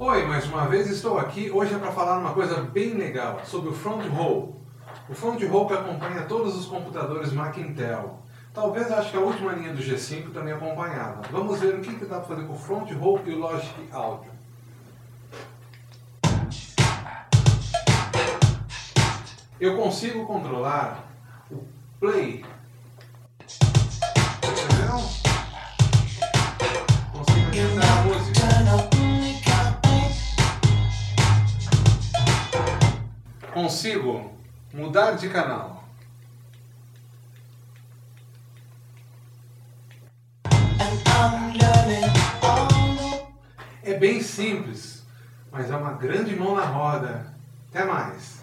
Oi, mais uma vez estou aqui. Hoje é para falar uma coisa bem legal sobre o front roll. O front roll que acompanha todos os computadores Mac Intel. Talvez acho que a última linha do G5 também acompanhava. Vamos ver o que, que dá para fazer com o front roll e o Logic Audio. Eu consigo controlar o play. Consigo mudar de canal. É bem simples, mas é uma grande mão na roda. Até mais.